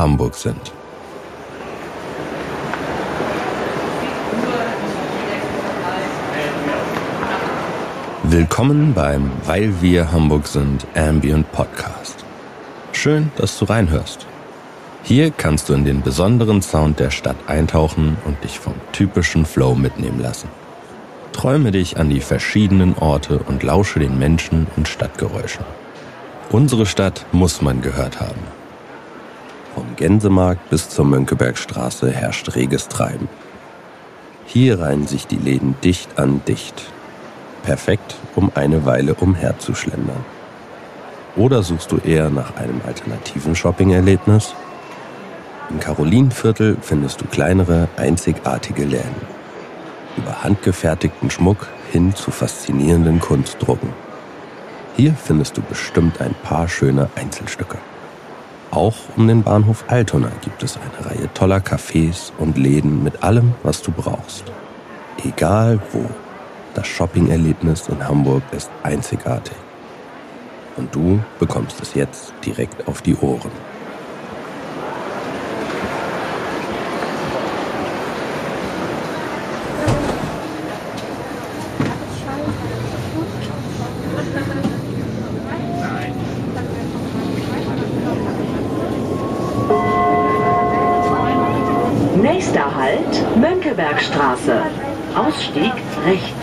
Hamburg sind. Willkommen beim Weil wir Hamburg sind Ambient Podcast. Schön, dass du reinhörst. Hier kannst du in den besonderen Sound der Stadt eintauchen und dich vom typischen Flow mitnehmen lassen. Träume dich an die verschiedenen Orte und lausche den Menschen und Stadtgeräuschen. Unsere Stadt muss man gehört haben. Vom Gänsemarkt bis zur Mönckebergstraße herrscht reges Treiben. Hier reihen sich die Läden dicht an dicht. Perfekt, um eine Weile umherzuschlendern. Oder suchst du eher nach einem alternativen Shopping-Erlebnis? Im Karolinenviertel findest du kleinere, einzigartige Läden. Über handgefertigten Schmuck hin zu faszinierenden Kunstdrucken. Hier findest du bestimmt ein paar schöne Einzelstücke. Auch um den Bahnhof Altona gibt es eine Reihe toller Cafés und Läden mit allem, was du brauchst. Egal wo, das Shopping-Erlebnis in Hamburg ist einzigartig. Und du bekommst es jetzt direkt auf die Ohren. Schönebergstraße. Ausstieg rechts.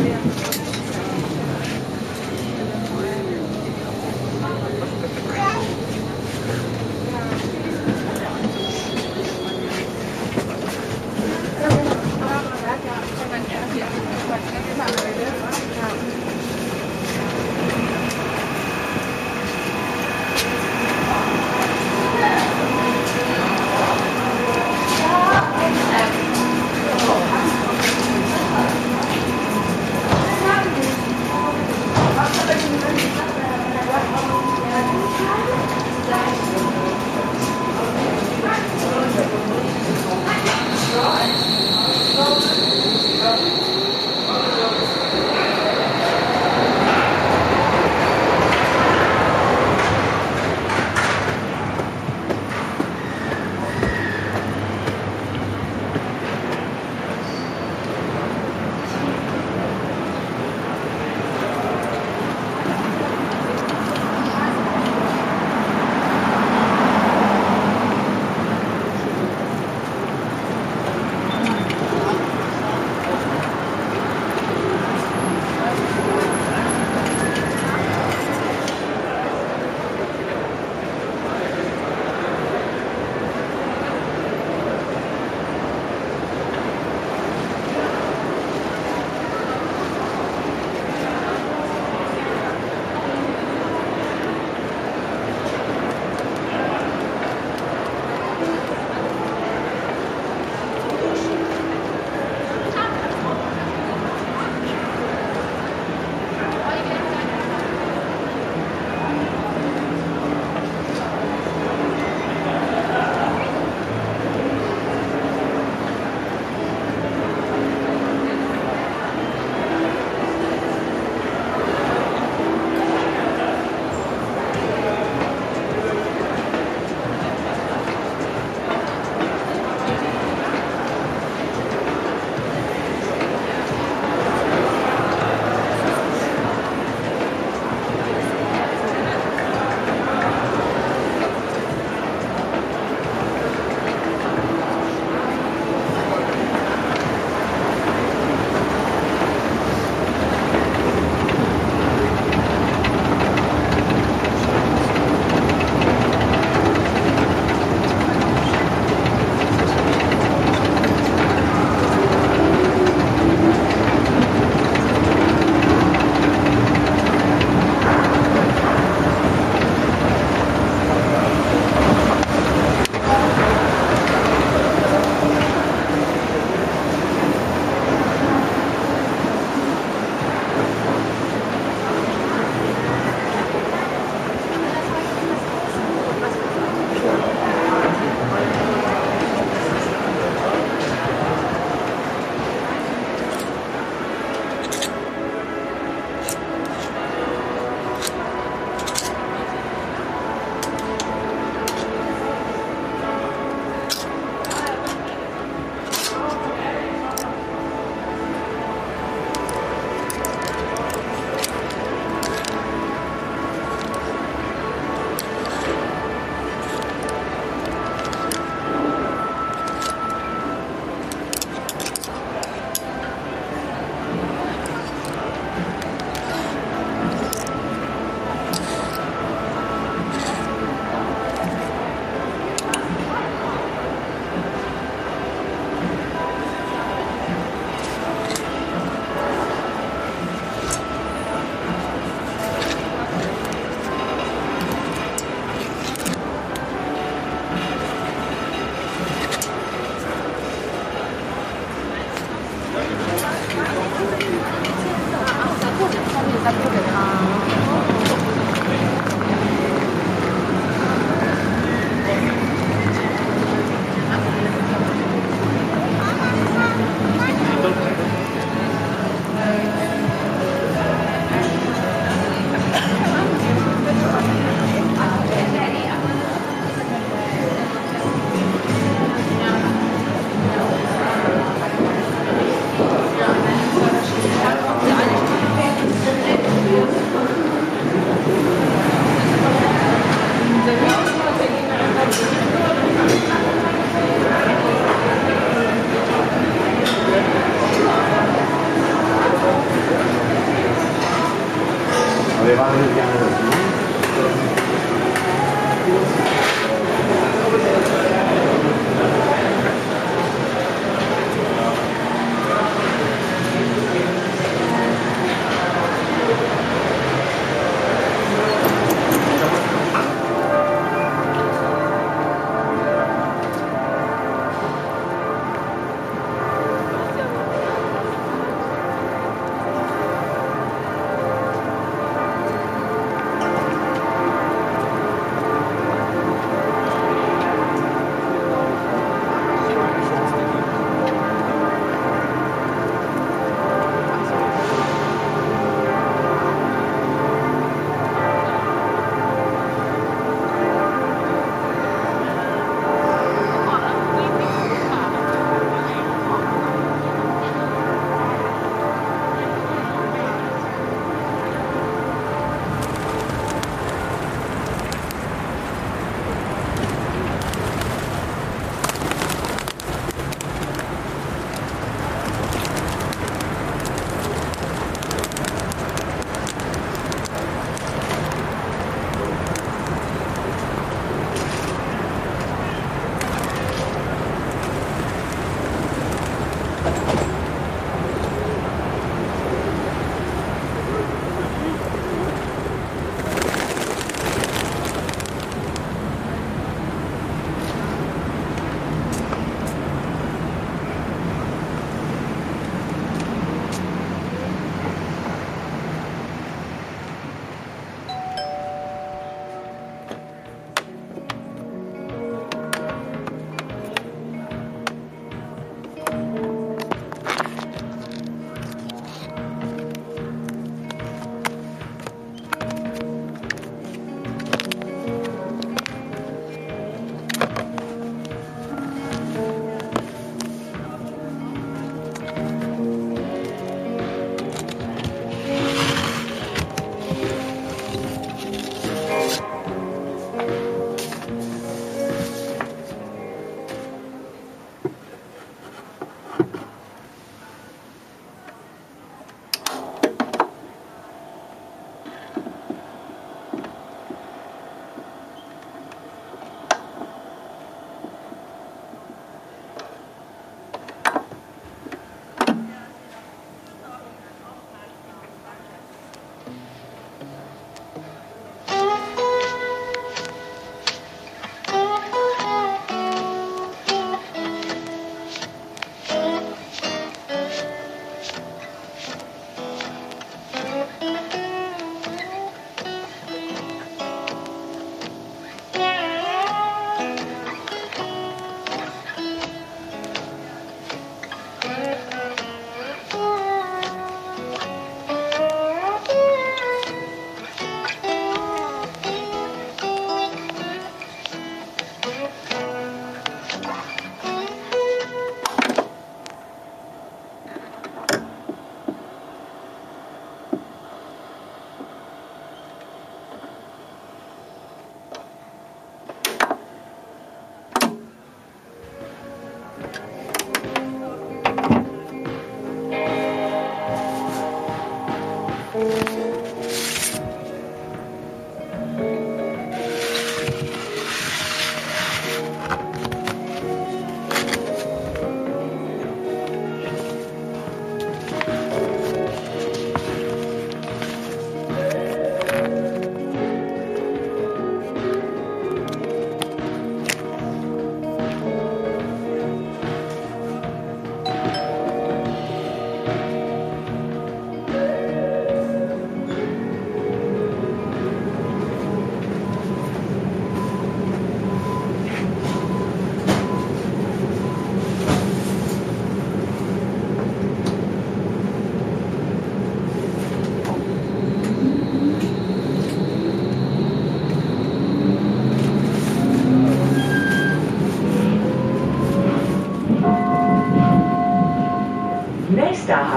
Thank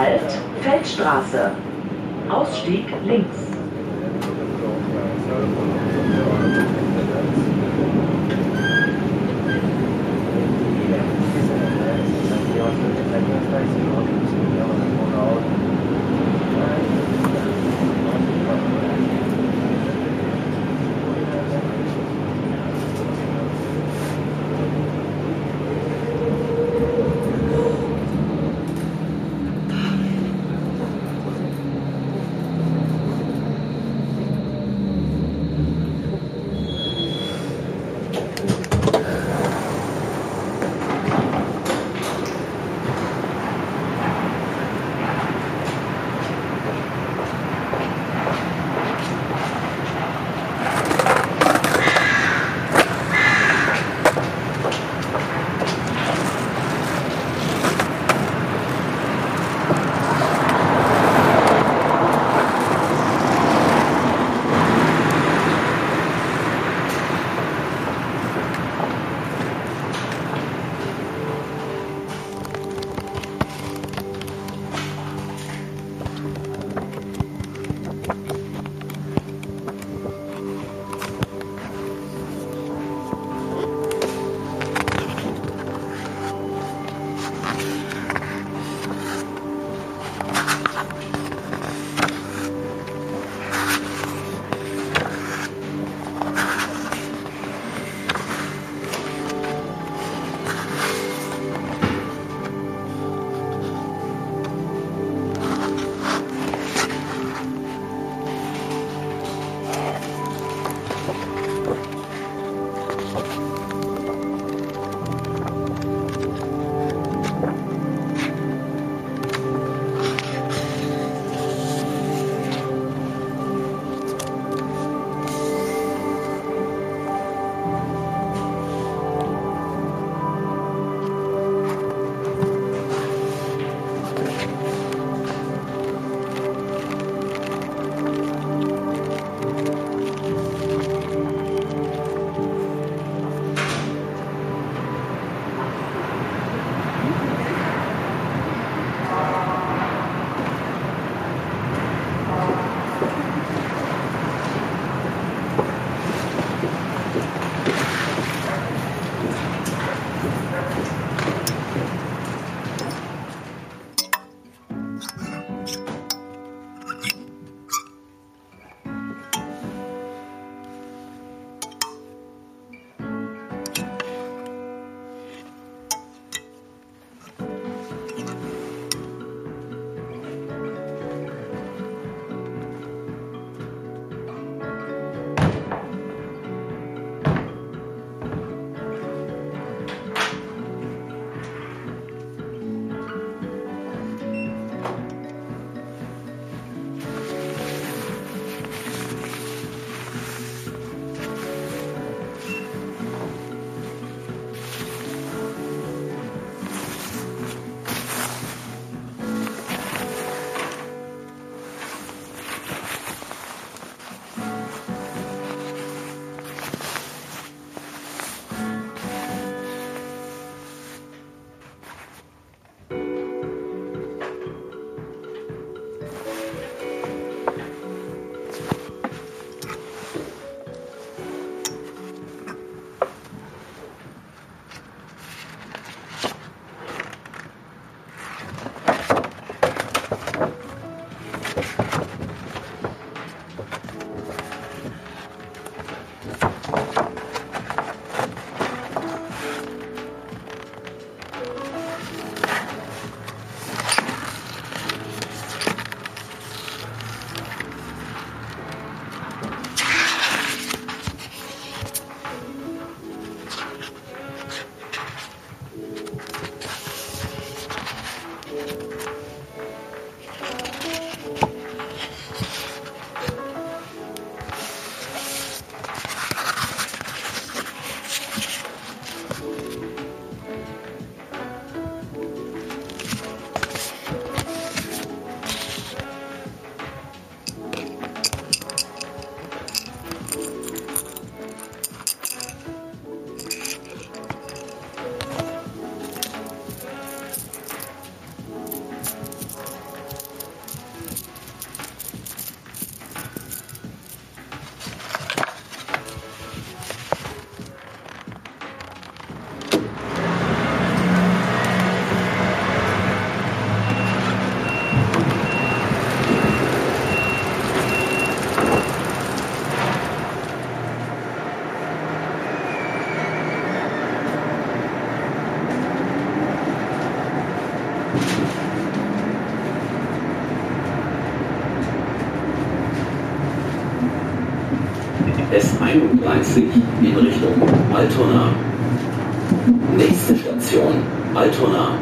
Halt, Feldstraße. Ausstieg links. S31 in Richtung Altona. Nächste Station Altona.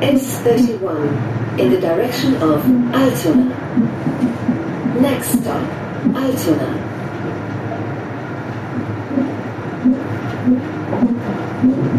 S31 in the direction of Altona. Next stop, Altona. Ausstieg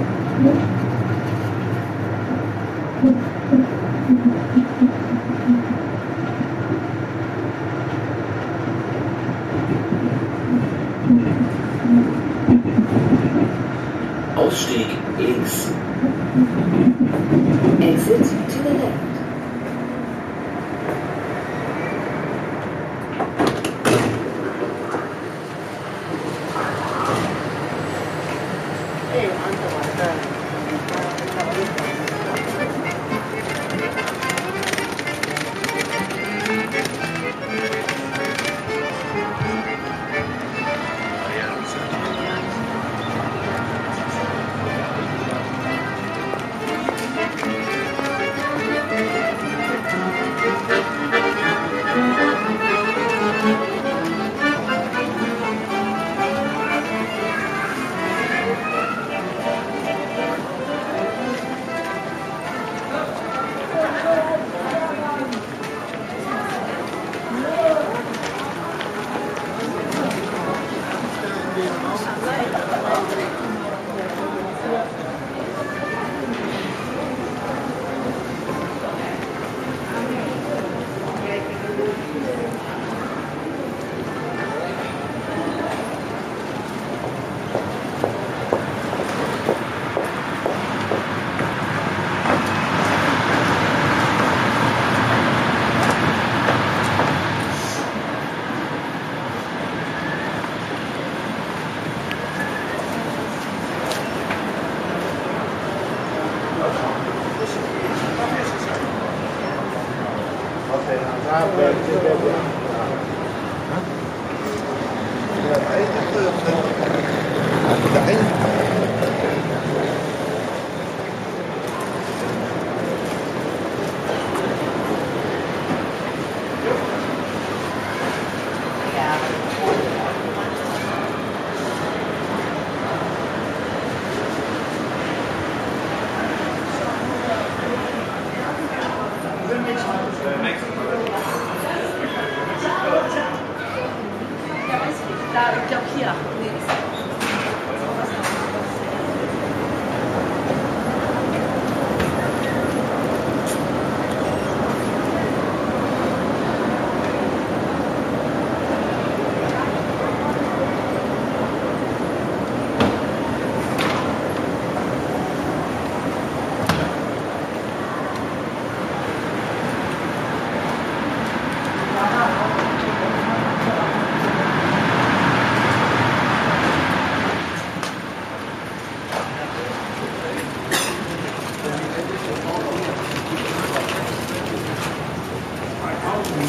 Thank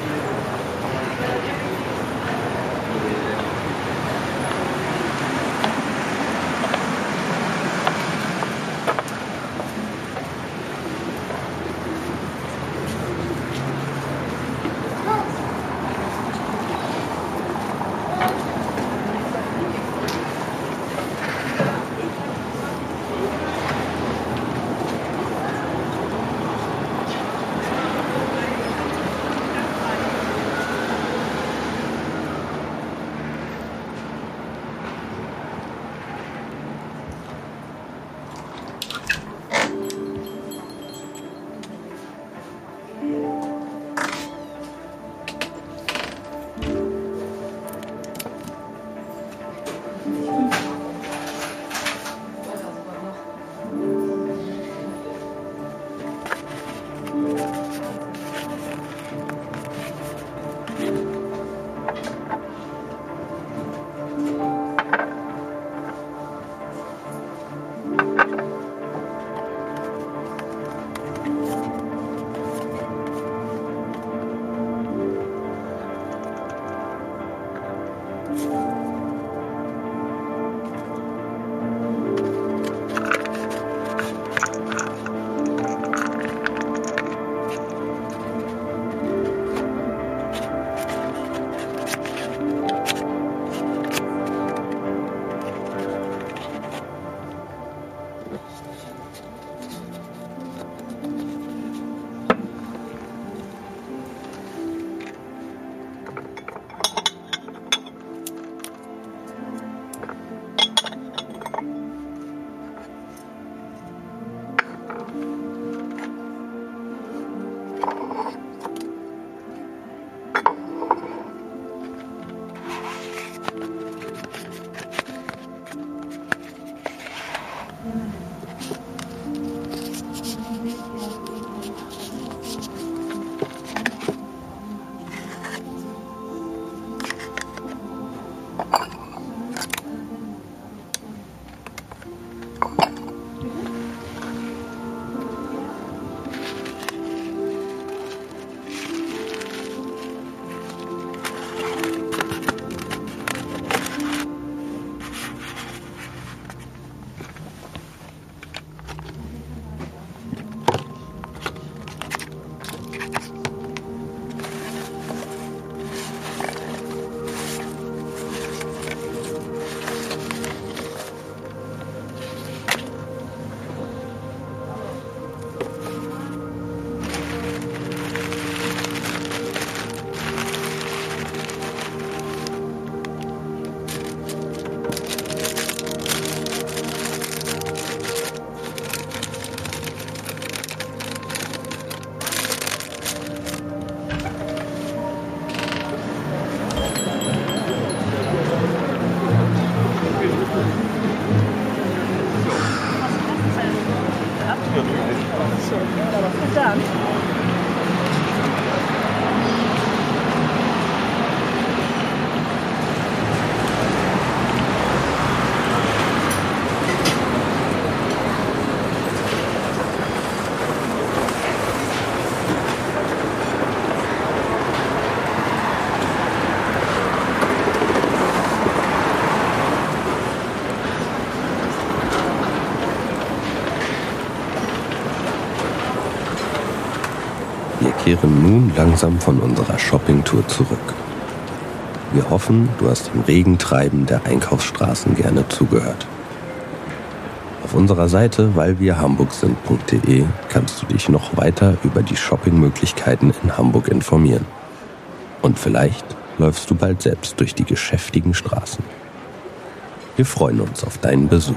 you. Langsam von unserer Shoppingtour zurück. Wir hoffen, du hast dem Regentreiben der Einkaufsstraßen gerne zugehört. Auf unserer Seite weilwirhamburg-sind.de kannst du dich noch weiter über die Shoppingmöglichkeiten in Hamburg informieren. Und vielleicht läufst du bald selbst durch die geschäftigen Straßen. Wir freuen uns auf deinen Besuch.